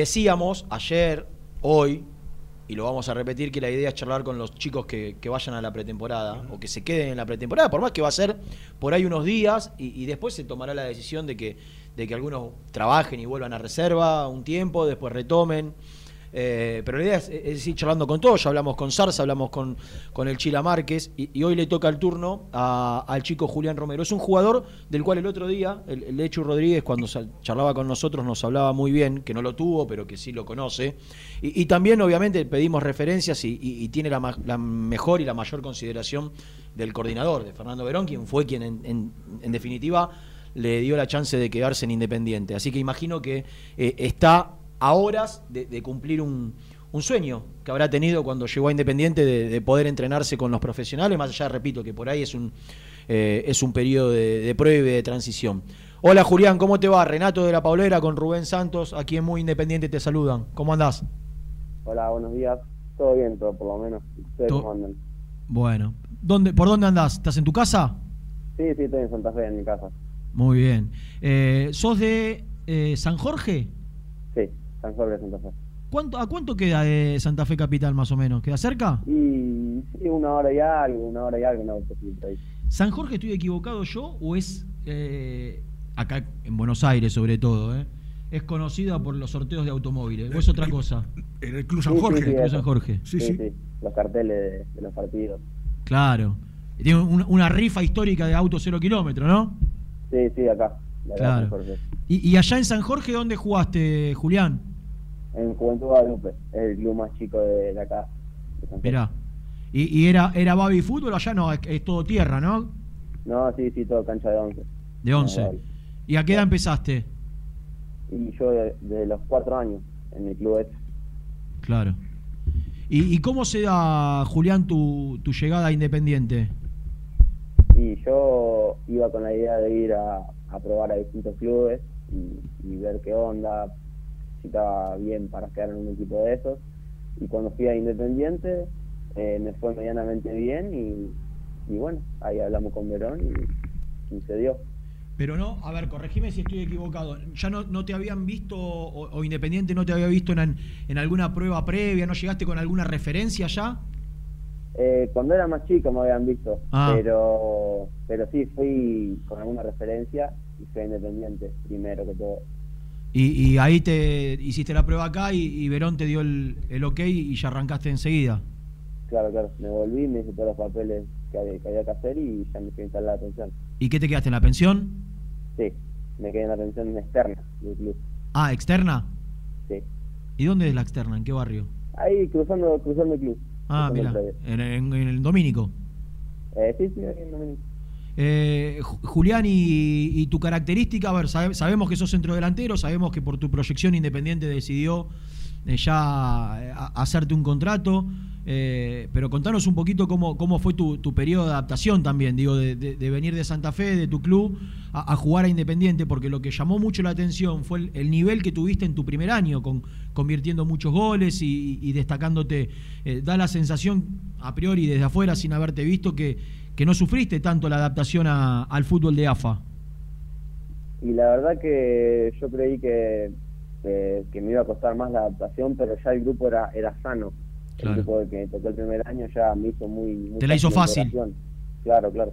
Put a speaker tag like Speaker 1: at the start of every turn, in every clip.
Speaker 1: decíamos ayer, hoy, y lo vamos a repetir, que la idea es charlar con los chicos que, que vayan a la pretemporada o que se queden en la pretemporada, por más que va a ser por ahí unos días y, y después se tomará la decisión de que, de que algunos trabajen y vuelvan a reserva un tiempo, después retomen. Eh, pero la idea es, ir charlando con todos. Ya hablamos con Sarza, hablamos con, con el Chila Márquez y, hoy le toca el turno al chico Julián Romero. Es un jugador del cual el otro día, el, el Lechu Rodríguez, cuando charlaba con nosotros, nos hablaba muy bien, que no lo tuvo, pero que sí lo conoce. Y, también, obviamente, pedimos referencias y, tiene la, mejor y la mayor consideración del coordinador, de Fernando Verón, quien fue quien, en, en- en definitiva, le dio la chance de quedarse en Independiente. Así que imagino que eh, está a horas de, de cumplir un, un sueño que habrá tenido cuando llegó a Independiente de, de poder entrenarse con los profesionales, más allá, repito, que por ahí es un, eh, es un periodo de, de prueba y de transición. Hola Julián, ¿cómo te va? Renato de la Paulera con Rubén Santos, aquí en Muy Independiente te saludan. ¿Cómo andás?
Speaker 2: Hola, buenos días. Todo bien, todo por lo menos. ¿Ustedes cómo andan?
Speaker 1: Bueno, ¿dónde, ¿por dónde andás? ¿Estás en tu casa?
Speaker 2: Sí, sí, estoy en Santa Fe, en mi casa.
Speaker 1: Muy bien. Eh, ¿Sos de eh, San Jorge?
Speaker 2: Sí, San Jorge de Santa Fe.
Speaker 1: ¿Cuánto, ¿A cuánto queda de Santa Fe Capital más o menos? ¿Queda cerca?
Speaker 2: Y sí, una hora y algo, una hora y algo, sí, ahí.
Speaker 1: ¿San Jorge estoy equivocado yo o es eh, acá en Buenos Aires sobre todo? eh? ¿Es conocida por los sorteos de automóviles o es otra cosa?
Speaker 3: En el Club San
Speaker 2: Sí, sí,
Speaker 3: Jorge.
Speaker 2: sí,
Speaker 1: Cruz
Speaker 2: eso.
Speaker 1: San Jorge.
Speaker 3: Sí, sí.
Speaker 2: Los carteles de, de los partidos.
Speaker 1: Claro. Tiene una, una rifa histórica de autos cero kilómetros, ¿no?
Speaker 2: Sí, sí, acá.
Speaker 1: Claro. Y, y allá en San Jorge, ¿dónde jugaste, Julián?
Speaker 2: En Juventud Guadalupe, el club más chico de, de acá. de.
Speaker 1: Mirá. ¿Y, y era, era baby fútbol? Allá no, es, es todo tierra, ¿no?
Speaker 2: No, sí, sí, todo cancha de once.
Speaker 1: De 11.
Speaker 2: baby.
Speaker 1: ¿Y a qué edad empezaste?
Speaker 2: Y yo de, de los cuatro años en el club este.
Speaker 1: Claro. ¿Y, y cómo se da, Julián, tu, tu llegada a Independiente?
Speaker 2: Y yo iba con la idea de ir a, a probar a distintos clubes y, y ver qué onda, si estaba bien para quedar en un equipo de esos. Y cuando fui a Independiente eh, me fue medianamente bien y, y bueno, ahí hablamos con Verón y, y se dio.
Speaker 1: Pero no, a ver, corregime si estoy equivocado. ¿Ya no, no te habían visto, o, o Independiente no te había visto en, en alguna prueba previa? ¿No llegaste con alguna referencia ya?
Speaker 2: Eh, cuando era más chico me habían visto,
Speaker 1: Ah.
Speaker 2: pero pero sí fui con alguna referencia y fui a Independiente primero que todo.
Speaker 1: Y, y ahí te hiciste la prueba acá y, y Verón te dio el, el ok y ya arrancaste enseguida.
Speaker 2: Claro, claro, me volví, me hice todos los papeles que había que, había que hacer y ya me fui a instalar la pensión.
Speaker 1: ¿Y qué te quedaste en la pensión?
Speaker 2: Sí, me quedé en la pensión externa del club.
Speaker 1: Ah, externa.
Speaker 2: Sí.
Speaker 1: ¿Y dónde es la externa? ¿En qué barrio?
Speaker 2: Ahí cruzando, cruzando el club.
Speaker 1: Ah, mira,
Speaker 2: el
Speaker 1: en, en- en el Domínico.
Speaker 2: Eh, sí, sí, en Domínico.
Speaker 1: Eh, Ju- Julián, y, tu característica, a ver, sabe- sabemos que sos centrodelantero, sabemos que por tu proyección Independiente decidió eh, ya eh, hacerte un contrato, eh, pero contanos un poquito cómo, cómo fue tu, periodo de adaptación también, digo, de, venir de Santa Fe, de tu club, a, jugar a Independiente, porque lo que llamó mucho la atención fue el, el nivel que tuviste en tu primer año, con, convirtiendo muchos goles y, y destacándote. Da la sensación, a priori, desde afuera, sin haberte visto, que, que no sufriste tanto la adaptación a- al fútbol de AFA.
Speaker 2: Y la verdad que yo creí que, que, que me iba a costar más la adaptación, pero ya el grupo era, era sano.
Speaker 1: Claro.
Speaker 2: El grupo que tocó el primer año ya me hizo muy... muy
Speaker 1: Te la hizo fácil.
Speaker 2: Claro, claro.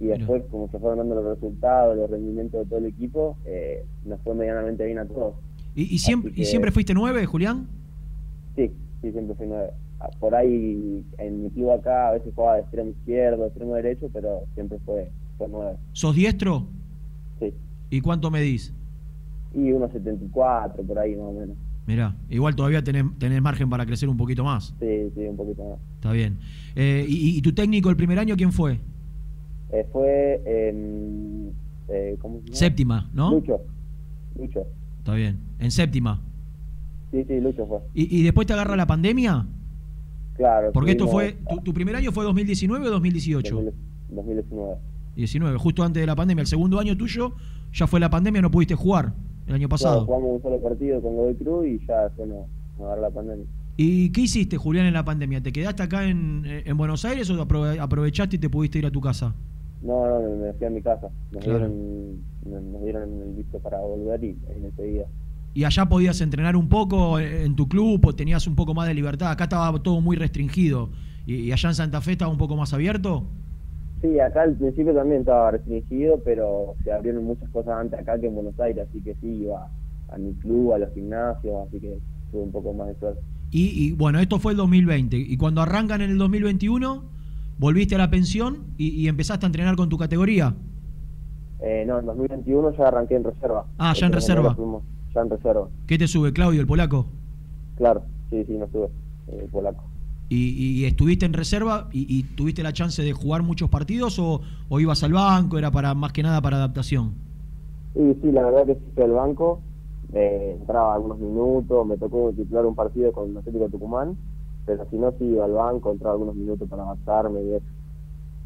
Speaker 2: Y
Speaker 1: Mira.
Speaker 2: después, como se fueron dando los resultados, los rendimientos de todo el equipo, eh, nos fue medianamente bien a todos.
Speaker 1: ¿Y, y siempre, ¿Y siempre fuiste nueve, Julián?
Speaker 2: Sí, sí, siempre fui nueve. Por ahí, en mi club acá, a veces jugaba de extremo izquierdo, extremo derecho, pero siempre fue, fue nueve.
Speaker 1: ¿Sos diestro?
Speaker 2: Sí.
Speaker 1: ¿Y cuánto medís?
Speaker 2: Y unos 74, por ahí más o menos.
Speaker 1: Mirá, igual todavía tenés, tenés margen para crecer un poquito más.
Speaker 2: Sí, sí, un poquito más.
Speaker 1: Está bien. Eh, y, y tu técnico el primer año quién fue?
Speaker 2: Eh, fue en. Eh, ¿Cómo se llama?
Speaker 1: Séptima, ¿no?
Speaker 2: Lucho. Lucho.
Speaker 1: Está bien. En séptima.
Speaker 2: Sí, sí, Lucho fue.
Speaker 1: ¿Y, y después te agarra la pandemia?
Speaker 2: Claro.
Speaker 1: Porque esto fue. Tu, tu primer año fue 2019 o 2018?
Speaker 2: 2000 2019.
Speaker 1: 19, justo antes de la pandemia. El segundo año tuyo ya fue la pandemia, no pudiste jugar el año
Speaker 2: Claro,
Speaker 1: pasado.
Speaker 2: jugamos un solo partido con Godoy Cruz y ya después nos nos agarró la pandemia.
Speaker 1: ¿Y qué hiciste, Julián, en la pandemia? ¿Te quedaste acá en, en Buenos Aires o aprove- aprovechaste y te pudiste ir a tu casa?
Speaker 2: No, no, me, fui a mi casa. Nos,
Speaker 1: Claro.
Speaker 2: dieron, nos dieron el visto para volver y ahí enseguida.
Speaker 1: Y allá podías entrenar un poco en tu club o tenías un poco más de libertad. Acá estaba todo muy restringido. ¿Y, allá en Santa Fe estaba un poco más abierto?
Speaker 2: Sí, acá al principio también estaba restringido, pero se abrieron muchas cosas antes acá que en Buenos Aires, así que sí, iba a mi club, a los gimnasios, así que tuve un poco más de suerte.
Speaker 1: Y, bueno, esto fue el 2020. Y cuando arrancan en el 2021, volviste a la pensión y, empezaste a entrenar con tu categoría.
Speaker 2: Eh, no, en 2021 ya arranqué en reserva.
Speaker 1: Ah, ya en reserva.
Speaker 2: Ya en reserva.
Speaker 1: ¿Qué te sube, Claudio, el polaco?
Speaker 2: Claro, sí, sí, no sube, eh, el polaco.
Speaker 1: ¿Y, estuviste en reserva y, tuviste la chance de jugar muchos partidos o, ibas al banco? ¿Era para más que nada para adaptación?
Speaker 2: Sí, sí, la verdad que sí al banco eh, entraba algunos minutos, me tocó titular un partido con el Atlético de Tucumán, pero si no, sí iba al banco, entraba algunos minutos para adaptarme y eso.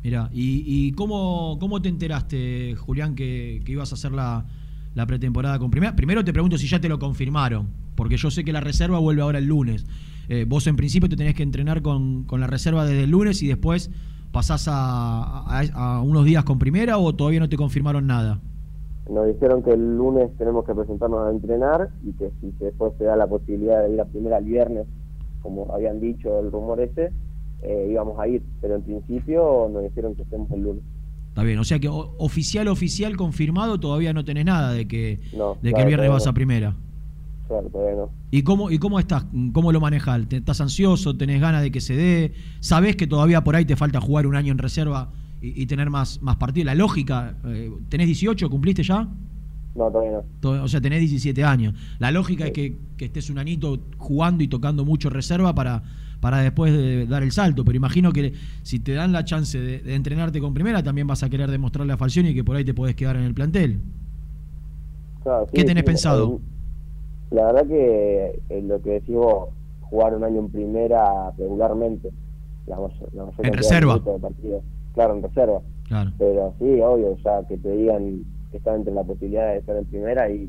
Speaker 1: Mira, ¿y, y cómo, cómo te enteraste, Julián, que, ibas a hacer la, pretemporada con primera? Primero te pregunto si ya te lo confirmaron, porque yo sé que la reserva vuelve ahora el lunes. Eh, vos en principio te tenés que entrenar con, con, la reserva desde el lunes y después pasás a, a unos días con primera o todavía no te confirmaron nada
Speaker 2: nos dijeron que el lunes tenemos que presentarnos a entrenar y que si después se da la posibilidad de ir a primera el viernes, como habían dicho el rumor ese, eh, íbamos a ir. Pero en principio nos dijeron que estemos el lunes.
Speaker 1: Está bien, o sea que oficial, oficial, confirmado, todavía no tenés nada de que, de que el viernes vas a primera.
Speaker 2: Claro, todavía no.
Speaker 1: ¿Y cómo, ¿Y cómo estás? ¿Cómo lo manejas? ¿Estás ansioso? ¿Tenés ganas de que se dé? ¿Sabés que todavía por ahí te falta jugar un año en reserva y, tener más, más partidos. La lógica, eh, ¿tenés 18? ¿Cumpliste ya?
Speaker 2: No, todavía no.
Speaker 1: O sea, tenés 17 años. La lógica es que, estés un anito jugando y tocando mucho reserva para, para después dar el salto. Pero imagino que si te dan la chance de, entrenarte con primera, también vas a querer demostrarle a Falcioni y que por ahí te podés quedar en el plantel. ¿Qué tenés pensado?
Speaker 2: La verdad que eh, lo que decís vos, jugar un año en primera regularmente.
Speaker 1: en reserva
Speaker 2: claro, en reserva. Pero sí, obvio, ya que te digan que están entre la posibilidad de estar en primera y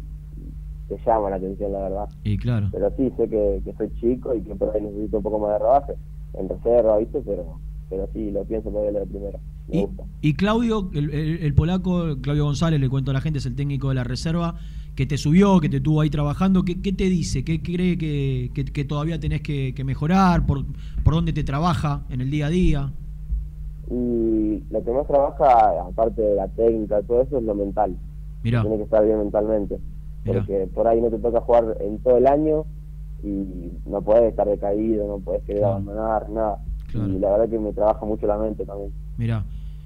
Speaker 2: te llama la atención, la verdad.
Speaker 1: Y claro.
Speaker 2: Pero sí, sé que, soy chico y que por ahí necesito un poco más de rodaje en reserva, ¿viste? Pero, pero sí, lo pienso todavía lo de primera.
Speaker 1: y, y Claudio, el, polaco, Claudio González, le cuento a la gente, es el técnico de la reserva, que te subió, que te tuvo ahí trabajando. ¿Qué, qué te dice? ¿Qué cree que, que, todavía tenés que, que mejorar? ¿Por, ¿Por dónde te trabaja en el día a día?
Speaker 2: Y lo que más trabaja, aparte de la técnica todo eso, es lo mental. Mira. Tiene que estar bien mentalmente. Porque por ahí no te toca jugar en todo el año y no puedes estar decaído, no puedes querer abandonar, nada. Y la verdad que me trabaja mucho la mente también.
Speaker 1: Mira.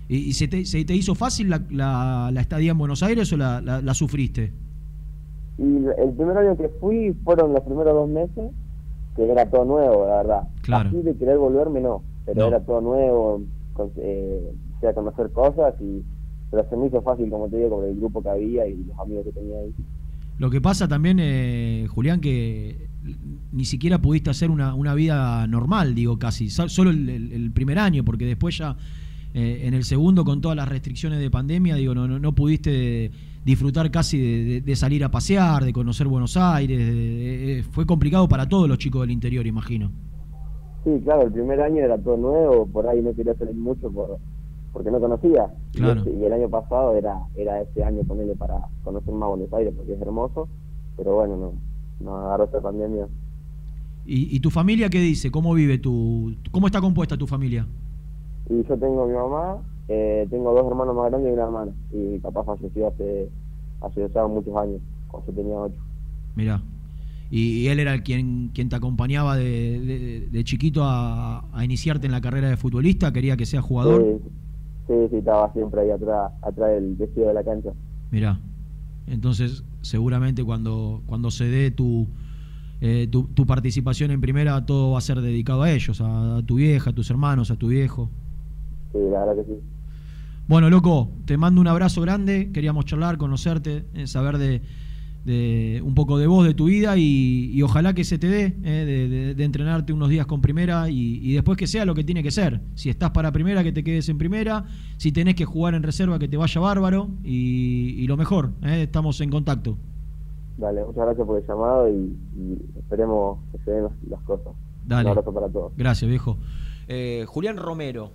Speaker 1: ¿Y, se, te, se, te, hizo fácil la, la, la, estadía en Buenos Aires o la, la, sufriste?
Speaker 2: Y el primer año que fui fueron los primeros dos meses, que era todo nuevo, la verdad.
Speaker 1: Claro.
Speaker 2: Así de querer volverme no, pero era todo nuevo, eh, sea conocer cosas y pero se me hizo fácil como te digo con el grupo que había y los amigos que tenía ahí
Speaker 1: lo que pasa también eh, Julián que ni siquiera pudiste hacer una, vida normal digo casi. Solo el, primer año porque después ya eh, en el segundo con todas las restricciones de pandemia digo no no, pudiste disfrutar casi de, salir a pasear de conocer Buenos Aires eh, fue complicado para todos los chicos del interior imagino.
Speaker 2: Sí, claro, el primer año era todo nuevo, por ahí no quería salir mucho por, porque no conocía. Este, y, el año pasado era era ese año ponerle para conocer más Buenos Aires porque es hermoso, pero bueno, no, no agarró esta pandemia.
Speaker 1: ¿Y, ¿Y tu familia qué dice? ¿Cómo vive tu, cómo está compuesta tu familia?
Speaker 2: Y yo tengo mi mamá, eh, tengo dos hermanos más grandes y una hermana. Y mi papá falleció hace, hace muchos años, cuando yo tenía ocho.
Speaker 1: Mira y, él era quien, quien te acompañaba de, de, chiquito a, a, iniciarte en la carrera de futbolista, quería que seas jugador.
Speaker 2: Sí, sí, estaba siempre ahí atrás, atrás del vestido de la cancha.
Speaker 1: Mirá, entonces seguramente cuando, cuando se dé tu, eh, tu, tu, participación en primera, todo va a ser dedicado a ellos, a, tu vieja, a tus hermanos, a tu viejo.
Speaker 2: Sí, la verdad que sí.
Speaker 1: Bueno, loco, te mando un abrazo grande, queríamos charlar, conocerte, eh, saber de de un poco de voz de tu vida y, ojalá que se te dé eh, de, entrenarte unos días con primera y, después que sea lo que tiene que ser. Si estás para primera, que te quedes en primera. Si tenés que jugar en reserva, que te vaya bárbaro. Y, lo mejor, eh, estamos en contacto.
Speaker 2: Dale, muchas gracias por el llamado y, esperemos que se den las, cosas.
Speaker 1: Dale.
Speaker 2: Un abrazo para todos.
Speaker 1: Gracias, viejo. Eh, Julián Romero.